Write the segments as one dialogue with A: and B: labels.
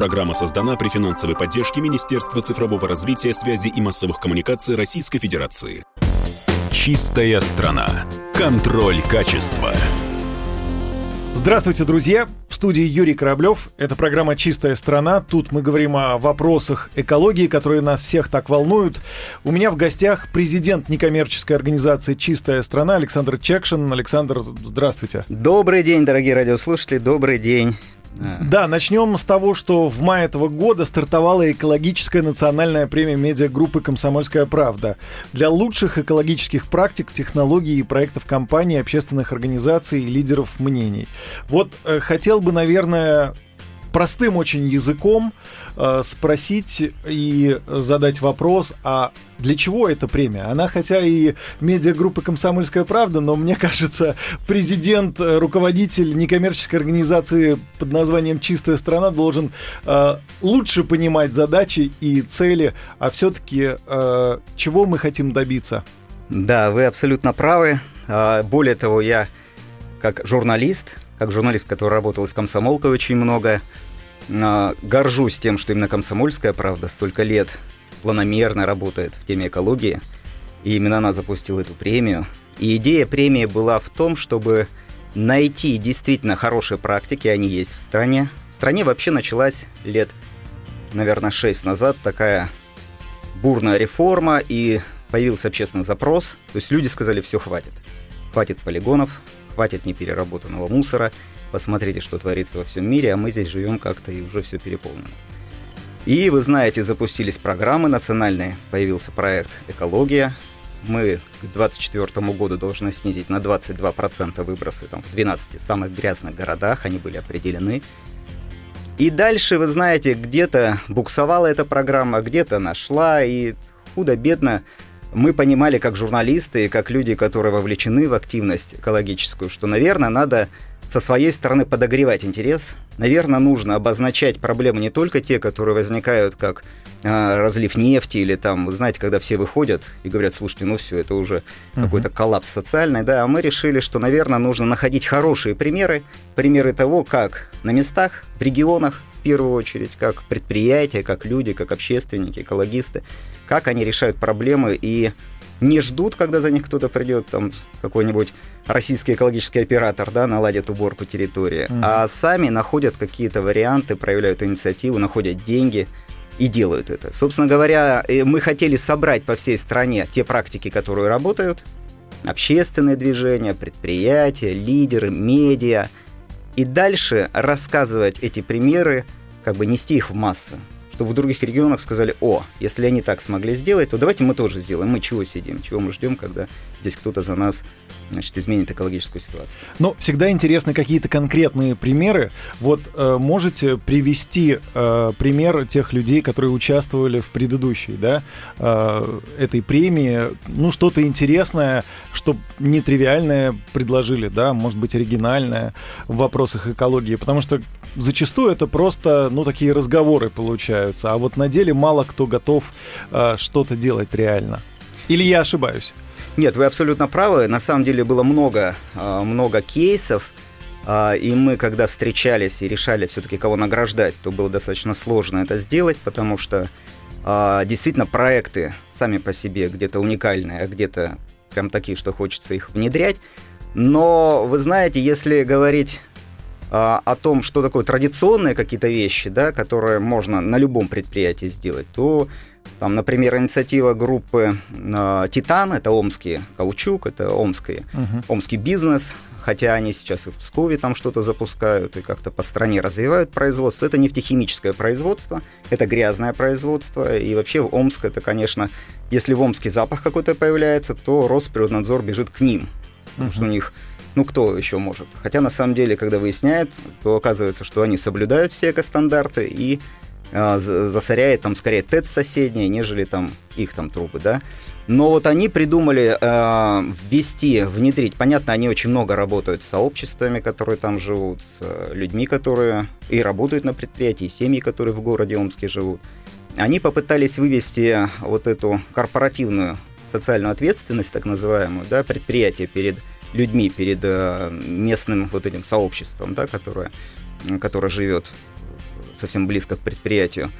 A: Программа создана при финансовой поддержке Министерства цифрового развития, связи и массовых коммуникаций Российской Федерации. Чистая страна. Контроль качества.
B: Здравствуйте, друзья! В студии Юрий Кораблев. Это программа «Чистая страна». Тут мы говорим о вопросах экологии, которые нас всех так волнуют. У меня в гостях президент некоммерческой организации «Чистая страна» Александр Чекшин. Александр, здравствуйте.
C: Добрый день, дорогие радиослушатели. Добрый день.
B: Да, начнем с того, что в мае этого года стартовала экологическая национальная премия медиагруппы «Комсомольская правда» для лучших экологических практик, технологий и проектов компаний, общественных организаций и лидеров мнений. Вот э, хотел бы, наверное, простым очень языком э, спросить и задать вопрос, а для чего эта премия? Она хотя и медиагруппы «Комсомольская правда», но мне кажется, президент, э, руководитель некоммерческой организации под названием «Чистая страна» должен э, лучше понимать задачи и цели, а все-таки э, чего мы хотим добиться?
C: Да, вы абсолютно правы. А, более того, я как журналист, как журналист, который работал с комсомолкой очень много, а, горжусь тем, что именно комсомольская правда столько лет планомерно работает в теме экологии. И именно она запустила эту премию. И идея премии была в том, чтобы найти действительно хорошие практики, они есть в стране. В стране вообще началась лет, наверное, 6 назад такая бурная реформа, и появился общественный запрос. То есть люди сказали, все, хватит. Хватит полигонов, хватит непереработанного мусора, посмотрите, что творится во всем мире, а мы здесь живем как-то и уже все переполнено. И вы знаете, запустились программы национальные, появился проект «Экология». Мы к 2024 году должны снизить на 22% выбросы там, в 12 самых грязных городах, они были определены. И дальше, вы знаете, где-то буксовала эта программа, где-то нашла, и худо-бедно мы понимали как журналисты и как люди, которые вовлечены в активность экологическую, что, наверное, надо со своей стороны подогревать интерес. Наверное, нужно обозначать проблемы не только те, которые возникают как э, разлив нефти или там, вы знаете, когда все выходят и говорят, слушайте, ну все, это уже uh-huh. какой-то коллапс социальный, да, а мы решили, что, наверное, нужно находить хорошие примеры, примеры того, как на местах, в регионах, в первую очередь, как предприятия, как люди, как общественники, экологисты, как они решают проблемы и не ждут, когда за них кто-то придет, там какой-нибудь российский экологический оператор, да, наладит уборку территории, mm-hmm. а сами находят какие-то варианты, проявляют инициативу, находят деньги и делают это. Собственно говоря, э, мы хотели собрать по всей стране те практики, которые работают, общественные движения, предприятия, лидеры, медиа, и дальше рассказывать эти примеры, как бы нести их в массы что в других регионах сказали, о, если они так смогли сделать, то давайте мы тоже сделаем. Мы чего сидим, чего мы ждем, когда здесь кто-то за нас значит, изменит экологическую ситуацию.
B: Но всегда интересны какие-то конкретные примеры. Вот э, можете привести э, пример тех людей, которые участвовали в предыдущей, да, э, этой премии, ну что-то интересное, что нетривиальное предложили, да, может быть оригинальное в вопросах экологии, потому что зачастую это просто, ну такие разговоры получаются, а вот на деле мало кто готов э, что-то делать реально. Или я ошибаюсь?
C: Нет, вы абсолютно правы. На самом деле было много, а, много кейсов, а, и мы, когда встречались и решали все-таки кого награждать, то было достаточно сложно это сделать, потому что а, действительно проекты сами по себе где-то уникальные, а где-то прям такие, что хочется их внедрять. Но вы знаете, если говорить о том, что такое традиционные какие-то вещи, да, которые можно на любом предприятии сделать, то там, например, инициатива группы э, «Титан», это омский каучук, это омский, uh-huh. омский бизнес, хотя они сейчас и в Пскове там что-то запускают и как-то по стране развивают производство. Это нефтехимическое производство, это грязное производство, и вообще в Омск это, конечно, если в Омске запах какой-то появляется, то Росприроднадзор бежит к ним, потому uh-huh. что у них ну кто еще может? Хотя на самом деле, когда выясняют, то оказывается, что они соблюдают все экостандарты и а, засоряет там скорее ТЭЦ соседние, нежели там их там трубы, да. Но вот они придумали э, ввести, внедрить, понятно, они очень много работают с сообществами, которые там живут, с э, людьми, которые и работают на предприятии, и семьи, которые в городе Омске живут. Они попытались вывести вот эту корпоративную социальную ответственность, так называемую, да, предприятия перед людьми, перед э, местным вот этим сообществом, да, которое, которое живет совсем близко к предприятию,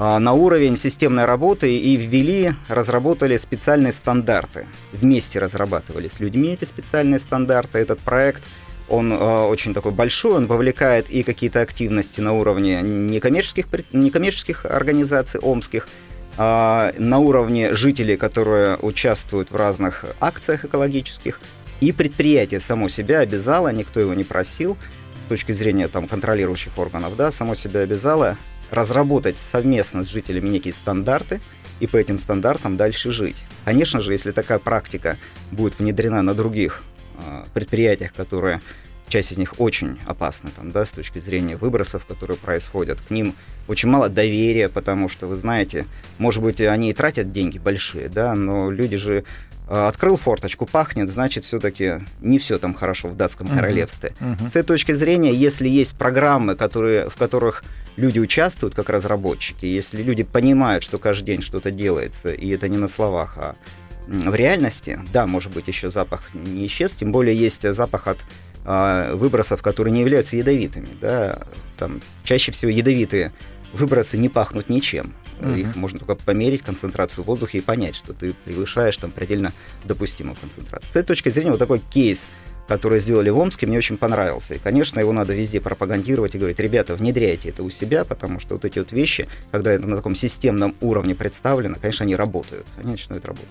C: а, на уровень системной работы и ввели, разработали специальные стандарты. Вместе разрабатывали с людьми эти специальные стандарты. Этот проект, он э, очень такой большой, он вовлекает и какие-то активности на уровне некоммерческих, некоммерческих организаций омских, э, на уровне жителей, которые участвуют в разных акциях экологических, и предприятие само себя обязало, никто его не просил, с точки зрения там, контролирующих органов, да, само себя обязало разработать совместно с жителями некие стандарты и по этим стандартам дальше жить. Конечно же, если такая практика будет внедрена на других э, предприятиях, которые часть из них очень опасны там, да, с точки зрения выбросов, которые происходят. К ним очень мало доверия, потому что, вы знаете, может быть, они и тратят деньги большие, да, но люди же Э, открыл форточку, пахнет, значит, все-таки не все там хорошо в датском uh-huh. королевстве. Uh-huh. С этой точки зрения, если есть программы, которые, в которых люди участвуют как разработчики, если люди понимают, что каждый день что-то делается, и это не на словах, а в реальности, да, может быть, еще запах не исчез, тем более есть запах от выбросов, которые не являются ядовитыми. Да? Там чаще всего ядовитые выбросы не пахнут ничем. Uh-huh. Их можно только померить концентрацию в воздухе и понять, что ты превышаешь там предельно допустимую концентрацию. С этой точки зрения вот такой кейс, который сделали в Омске, мне очень понравился. И, конечно, его надо везде пропагандировать и говорить, ребята, внедряйте это у себя, потому что вот эти вот вещи, когда это на таком системном уровне представлено, конечно, они работают, они начинают работать.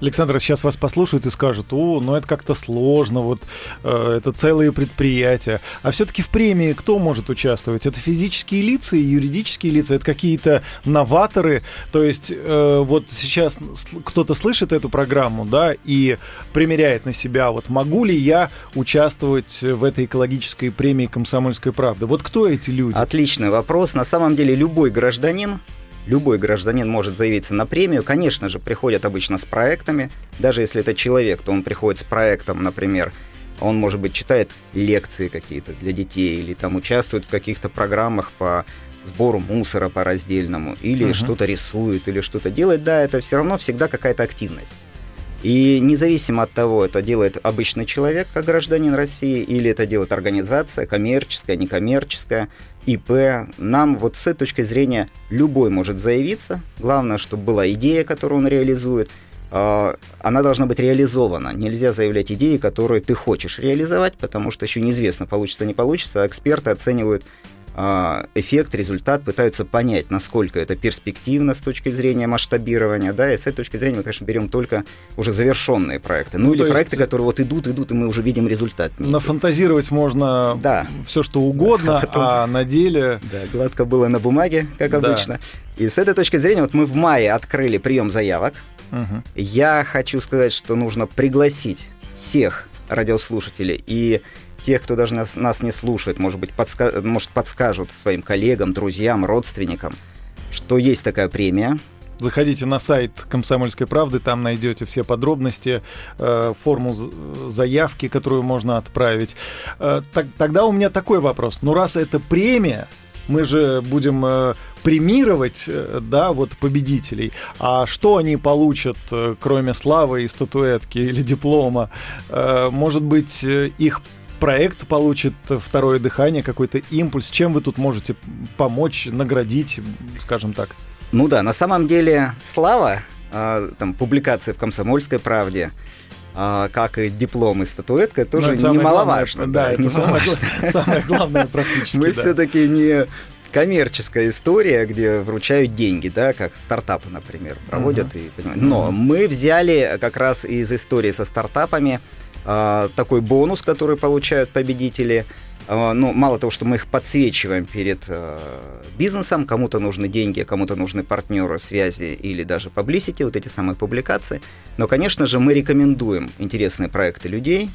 B: Александр сейчас вас послушают и скажут, о, ну это как-то сложно, вот э, это целые предприятия. А все-таки в премии кто может участвовать? Это физические лица и юридические лица, это какие-то новаторы. То есть э, вот сейчас кто-то слышит эту программу, да, и примеряет на себя, вот могу ли я участвовать в этой экологической премии «Комсомольская правда». Вот кто эти люди?
C: Отличный вопрос. На самом деле любой гражданин Любой гражданин может заявиться на премию. Конечно же, приходят обычно с проектами. Даже если это человек, то он приходит с проектом, например, он, может быть, читает лекции какие-то для детей или там участвует в каких-то программах по сбору мусора по раздельному, или uh-huh. что-то рисует, или что-то делает. Да, это все равно всегда какая-то активность. И независимо от того, это делает обычный человек, как гражданин России, или это делает организация, коммерческая, некоммерческая, ИП, нам вот с этой точки зрения любой может заявиться. Главное, чтобы была идея, которую он реализует. А, она должна быть реализована. Нельзя заявлять идеи, которые ты хочешь реализовать, потому что еще неизвестно, получится не получится. Эксперты оценивают эффект, результат, пытаются понять, насколько это перспективно с точки зрения масштабирования, да, и с этой точки зрения мы, конечно, берем только уже завершенные проекты, ну, ну или проекты, которые вот идут, идут, и мы уже видим результат.
B: Нафантазировать можно да. все, что угодно, Потом, а на деле...
C: Да, гладко было на бумаге, как да. обычно. И с этой точки зрения, вот мы в мае открыли прием заявок. Угу. Я хочу сказать, что нужно пригласить всех радиослушателей и тех, кто даже нас, нас не слушает, может быть, подска может, подскажут своим коллегам, друзьям, родственникам, что есть такая премия,
B: Заходите на сайт «Комсомольской правды», там найдете все подробности, э, форму заявки, которую можно отправить. Э, тогда у меня такой вопрос. Ну, раз это премия, мы же будем э, премировать, да, вот победителей. А что они получат, кроме славы и статуэтки или диплома? Может быть, их проект получит второе дыхание, какой-то импульс. Чем вы тут можете помочь, наградить, скажем так?
C: Ну да, на самом деле слава, э, там, публикации в «Комсомольской правде», э, как и диплом и статуэтка, ну, тоже это немаловажно.
B: Главное, да, это самое, самое главное практически.
C: Мы все-таки не коммерческая история, где вручают деньги, да, как стартапы, например, проводят uh-huh. и. Но мы взяли как раз из истории со стартапами такой бонус, который получают победители. А, ну, мало того, что мы их подсвечиваем перед а, бизнесом, кому-то нужны деньги, кому-то нужны партнеры, связи или даже publicity, вот эти самые публикации. Но, конечно же, мы рекомендуем интересные проекты людей,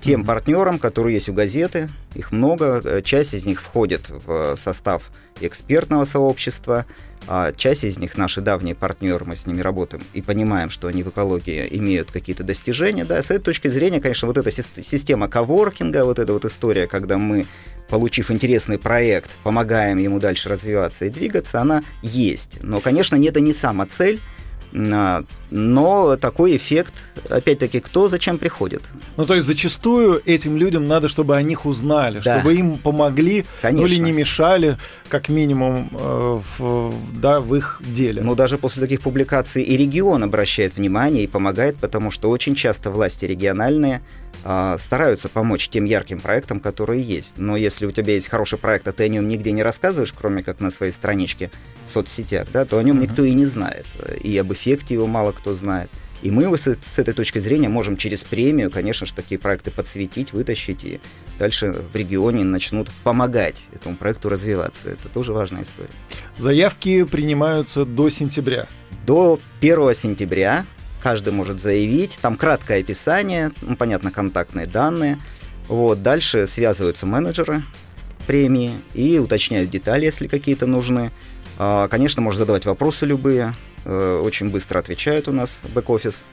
C: тем партнерам, которые есть у газеты. Их много. Э, часть из них входит в состав экспертного сообщества. А часть из них наши давние партнеры, мы с ними работаем и понимаем, что они в экологии имеют какие-то достижения. Да, с этой точки зрения, конечно, вот эта система коворкинга, вот эта вот история, когда мы, получив интересный проект, помогаем ему дальше развиваться и двигаться, она есть. Но, конечно, это не сама цель но такой эффект, опять-таки, кто зачем приходит?
B: Ну, то есть зачастую этим людям надо, чтобы о них узнали, да. чтобы им помогли, Конечно. ну или не мешали, как минимум, э, в, да, в их деле.
C: Ну, даже после таких публикаций и регион обращает внимание и помогает, потому что очень часто власти региональные стараются помочь тем ярким проектам, которые есть. Но если у тебя есть хороший проект, а ты о нем нигде не рассказываешь, кроме как на своей страничке в соцсетях, да, то о нем uh-huh. никто и не знает. И об эффекте его мало кто знает. И мы с, с этой точки зрения можем через премию, конечно же, такие проекты подсветить, вытащить, и дальше в регионе начнут помогать этому проекту развиваться. Это тоже важная история.
B: Заявки принимаются до сентября.
C: До 1 сентября каждый может заявить. Там краткое описание, ну, понятно, контактные данные. Вот, дальше связываются менеджеры премии и уточняют детали, если какие-то нужны. А, конечно, можно задавать вопросы любые, э, очень быстро отвечают у нас бэк-офис.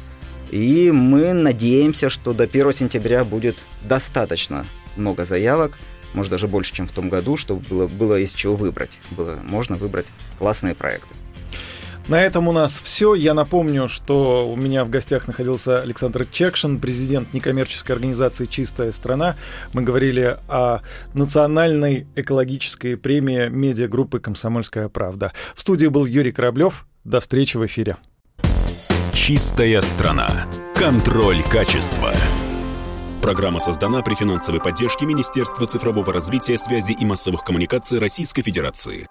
C: И мы надеемся, что до 1 сентября будет достаточно много заявок, может даже больше, чем в том году, чтобы было, было из чего выбрать. Было, можно выбрать классные проекты.
B: На этом у нас все. Я напомню, что у меня в гостях находился Александр Чекшин, президент некоммерческой организации «Чистая страна». Мы говорили о национальной экологической премии медиагруппы «Комсомольская правда». В студии был Юрий Кораблев. До встречи в эфире.
A: «Чистая страна». Контроль качества. Программа создана при финансовой поддержке Министерства цифрового развития, связи и массовых коммуникаций Российской Федерации.